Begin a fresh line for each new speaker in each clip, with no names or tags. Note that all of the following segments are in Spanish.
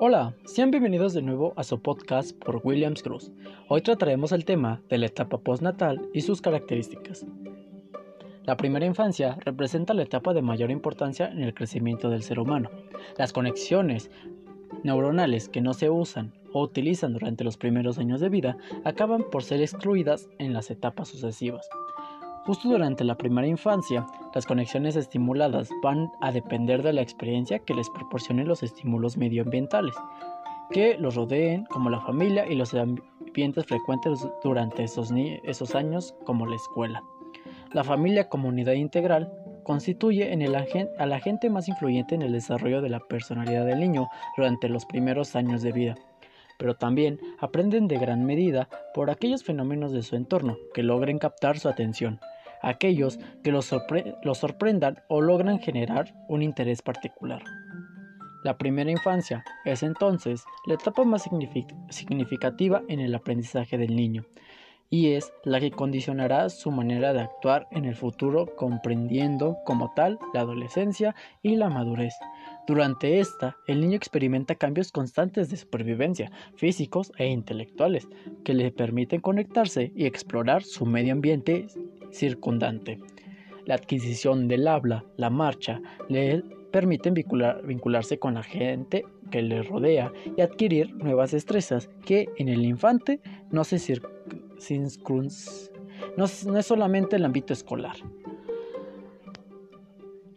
Hola, sean bienvenidos de nuevo a su podcast por Williams Cruz. Hoy trataremos el tema de la etapa postnatal y sus características. La primera infancia representa la etapa de mayor importancia en el crecimiento del ser humano. Las conexiones neuronales que no se usan o utilizan durante los primeros años de vida acaban por ser excluidas en las etapas sucesivas. Justo durante la primera infancia, las conexiones estimuladas van a depender de la experiencia que les proporcionen los estímulos medioambientales, que los rodeen, como la familia y los ambientes frecuentes durante esos, esos años, como la escuela. La familia como unidad integral constituye en el al agente más influyente en el desarrollo de la personalidad del niño durante los primeros años de vida pero también aprenden de gran medida por aquellos fenómenos de su entorno que logren captar su atención aquellos que los, sorprendan o logran generar un interés particular. La primera infancia es entonces la etapa más significativa en el aprendizaje del niño y es la que condicionará su manera de actuar en el futuro comprendiendo como tal la adolescencia y la madurez. Durante esta, el niño experimenta cambios constantes de supervivencia, físicos e intelectuales, que le permiten conectarse y explorar su medio ambiente circundante. La adquisición del habla, la marcha, le permiten vincularse con la gente que le rodea y adquirir nuevas destrezas que en el infante no, se no, no es solamente el ámbito escolar.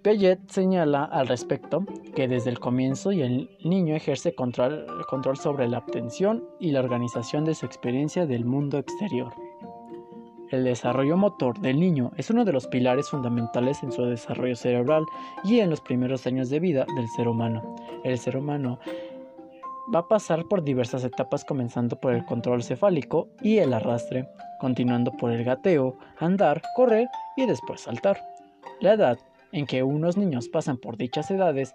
Piaget señala al respecto que desde el comienzo el niño ejerce control, sobre la atención y la organización de su experiencia del mundo exterior. El desarrollo motor del niño es uno de los pilares fundamentales en su desarrollo cerebral y en los primeros años de vida del ser humano. El ser humano va a pasar por diversas etapas comenzando por el control cefálico y el arrastre, continuando por el gateo, andar, correr y después saltar. La edad en que unos niños pasan por dichas edades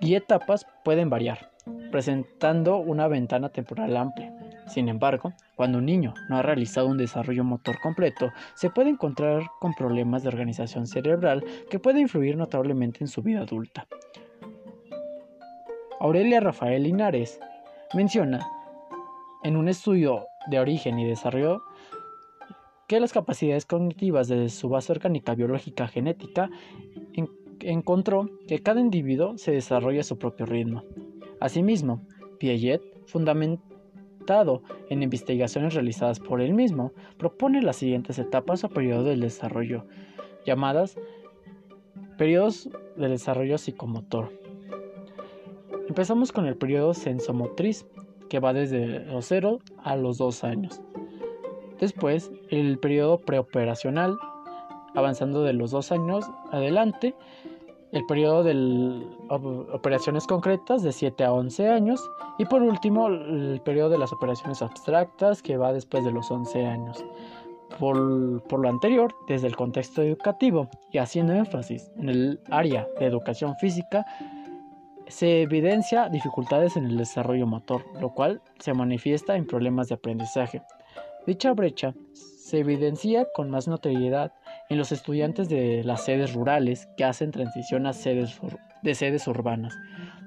y etapas pueden variar, presentando una ventana temporal amplia. Sin embargo, cuando un niño no ha realizado un desarrollo motor completo, se puede encontrar con problemas de organización cerebral que pueden influir notablemente en su vida adulta. Aurelia Rafael Linares menciona en un estudio de origen y desarrollo que las capacidades cognitivas de su base orgánica biológica genética encontró que cada individuo se desarrolla a su propio ritmo. Asimismo, Piaget fundamentó en investigaciones realizadas por él mismo, propone las siguientes etapas o periodos del desarrollo, llamadas periodos de desarrollo psicomotor. Empezamos con el periodo sensomotriz, que va desde los 0 a los 2 años. Después, el periodo preoperacional, avanzando de los 2 años adelante, el periodo de operaciones concretas de 7 a 11 años y por último el periodo de las operaciones abstractas que va después de los 11 años. Por, por, lo anterior, desde el contexto educativo y haciendo énfasis en el área de educación física, se evidencia dificultades en el desarrollo motor, lo cual se manifiesta en problemas de aprendizaje. Dicha brecha se evidencia con más notoriedad en los estudiantes de las sedes rurales que hacen transición a sedes de sedes urbanas.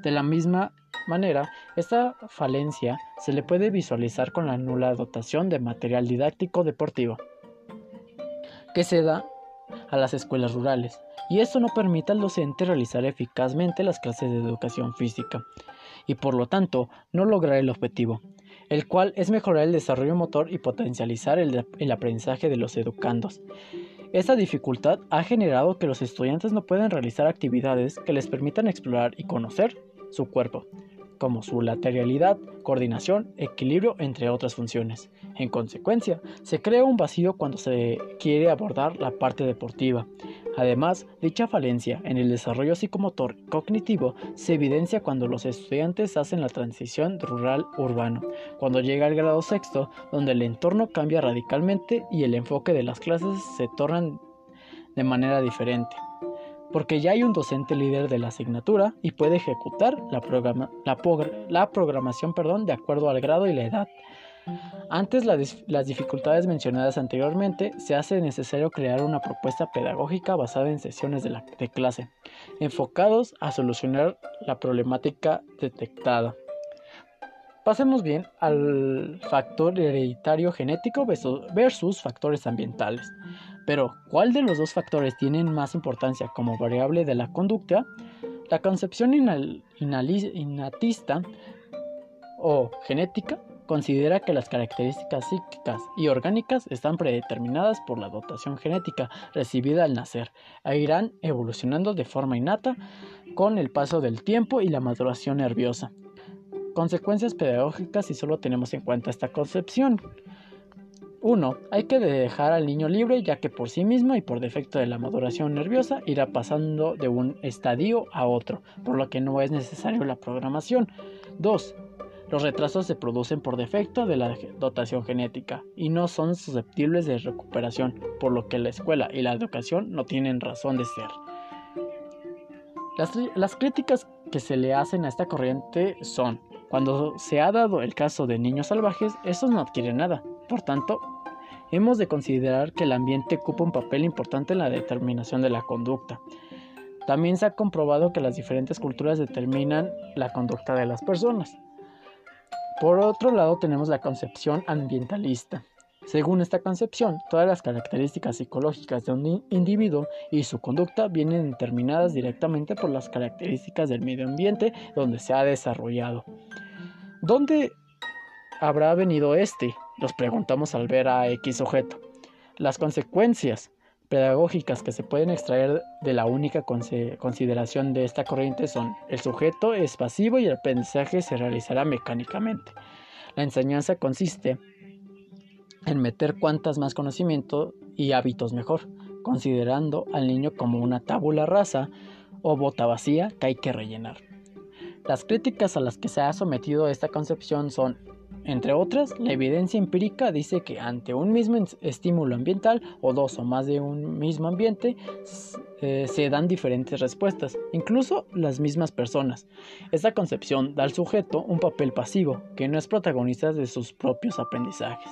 De la misma manera, esta falencia se le puede visualizar con la nula dotación de material didáctico deportivo que se da a las escuelas rurales, y esto no permite al docente realizar eficazmente las clases de educación física, y por lo tanto no lograr el objetivo, el cual es mejorar el desarrollo motor y potencializar el, el aprendizaje de los educandos. Esta dificultad ha generado que los estudiantes no puedan realizar actividades que les permitan explorar y conocer su cuerpo, como su lateralidad, coordinación, equilibrio, entre otras funciones. En consecuencia, se crea un vacío cuando se quiere abordar la parte deportiva. Además, dicha falencia en el desarrollo psicomotor cognitivo se evidencia cuando los estudiantes hacen la transición rural-urbano, cuando llega el grado sexto, donde el entorno cambia radicalmente y el enfoque de las clases se tornan de manera diferente porque ya hay un docente líder de la asignatura y puede ejecutar la, programación de acuerdo al grado y la edad. Antes las dificultades mencionadas anteriormente, se hace necesario crear una propuesta pedagógica basada en sesiones de, clase, enfocados a solucionar la problemática detectada. Pasemos bien al factor hereditario genético versus factores ambientales. Pero, ¿cuál de los dos factores tienen más importancia como variable de la conducta? La concepción innatista o genética considera que las características psíquicas y orgánicas están predeterminadas por la dotación genética recibida al nacer e irán evolucionando de forma innata con el paso del tiempo y la maduración nerviosa. Consecuencias pedagógicas si solo tenemos en cuenta esta concepción. 1. Hay que dejar al niño libre ya que por sí mismo y por defecto de la maduración nerviosa irá pasando de un estadio a otro, por lo que no es necesario la programación. 2. Los retrasos se producen por defecto de la dotación genética y no son susceptibles de recuperación, por lo que la escuela y la educación no tienen razón de ser. Las, las críticas que se le hacen a esta corriente son, cuando se ha dado el caso de niños salvajes, estos no adquieren nada, por tanto, hemos de considerar que el ambiente ocupa un papel importante en la determinación de la conducta. También se ha comprobado que las diferentes culturas determinan la conducta de las personas. Por otro lado tenemos la concepción ambientalista. Según esta concepción, todas las características psicológicas de un individuo y su conducta vienen determinadas directamente por las características del medio ambiente donde se ha desarrollado. ¿Dónde habrá venido este? Nos preguntamos al ver a X objeto. Las consecuencias pedagógicas que se pueden extraer de la única consideración de esta corriente son el sujeto es pasivo y el aprendizaje se realizará mecánicamente. La enseñanza consiste en meter cuantas más conocimiento y hábitos mejor, considerando al niño como una tábula rasa o bota vacía que hay que rellenar. Las críticas a las que se ha sometido esta concepción son entre otras, la evidencia empírica dice que ante un mismo estímulo ambiental o dos o más de un mismo ambiente eh, se dan diferentes respuestas, incluso las mismas personas. Esta concepción da al sujeto un papel pasivo, que no es protagonista de sus propios aprendizajes.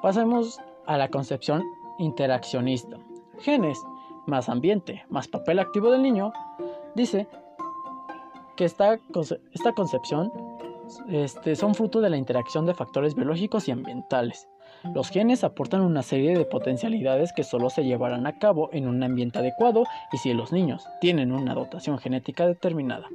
Pasemos a la concepción interaccionista. Genes más ambiente más papel activo del niño dice que esta, esta concepción este, son fruto de la interacción de factores biológicos y ambientales. Los genes aportan una serie de potencialidades que solo se llevarán a cabo en un ambiente adecuado y si los niños tienen una dotación genética determinada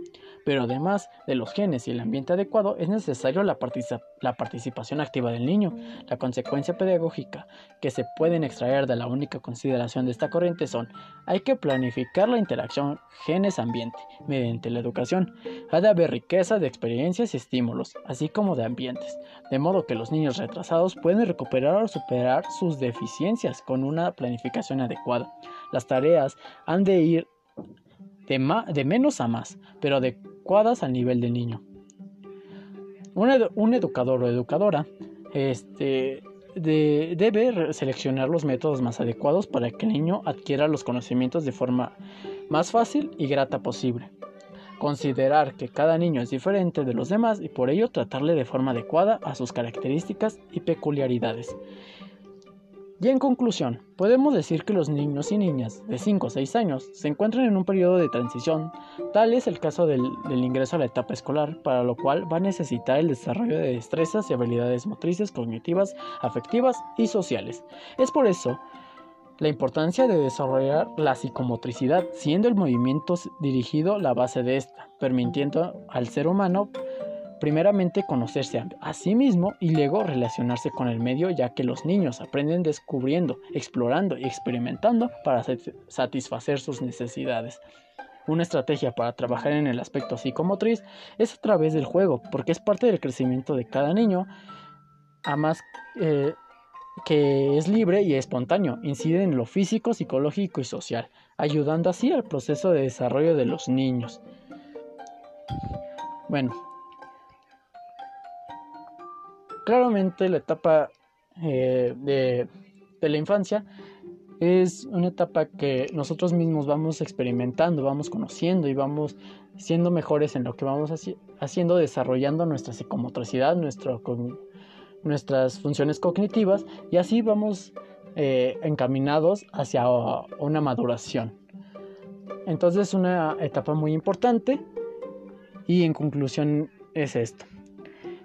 pero además de los genes y el ambiente adecuado es necesario la, participación activa del niño. La consecuencia pedagógica que se pueden extraer de la única consideración de esta corriente son hay que planificar la interacción genes-ambiente mediante la educación. Ha de haber riqueza de experiencias y estímulos, así como de ambientes, de modo que los niños retrasados pueden recuperar o superar sus deficiencias con una planificación adecuada. Las tareas han de ir de, menos a más, pero adecuadas al nivel del niño. Un, educador o educadora este, debe seleccionar los métodos más adecuados para que el niño adquiera los conocimientos de forma más fácil y grata posible. Considerar que cada niño es diferente de los demás y por ello tratarle de forma adecuada a sus características y peculiaridades. Y en conclusión, podemos decir que los niños y niñas de 5 o 6 años se encuentran en un periodo de transición, tal es el caso del, ingreso a la etapa escolar, para lo cual va a necesitar el desarrollo de destrezas y habilidades motrices, cognitivas, afectivas y sociales. Es por eso la importancia de desarrollar la psicomotricidad, siendo el movimiento dirigido la base de esta, permitiendo al ser humano primeramente conocerse a sí mismo y luego relacionarse con el medio, ya que los niños aprenden descubriendo, explorando y experimentando para satisfacer sus necesidades. Una estrategia para trabajar en el aspecto psicomotriz es a través del juego, porque es parte del crecimiento de cada niño, a más eh, que es libre y espontáneo, incide en lo físico, psicológico y social, ayudando así al proceso de desarrollo de los niños. Bueno, Claramente la etapa eh, de, la infancia es una etapa que nosotros mismos vamos experimentando, vamos conociendo y vamos siendo mejores en lo que vamos haciendo, desarrollando nuestra psicomotricidad, nuestras funciones cognitivas y así vamos eh, encaminados hacia una maduración. Entonces es una etapa muy importante y en conclusión es esto.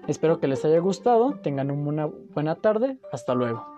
Espero que les haya gustado, tengan una buena tarde, hasta luego.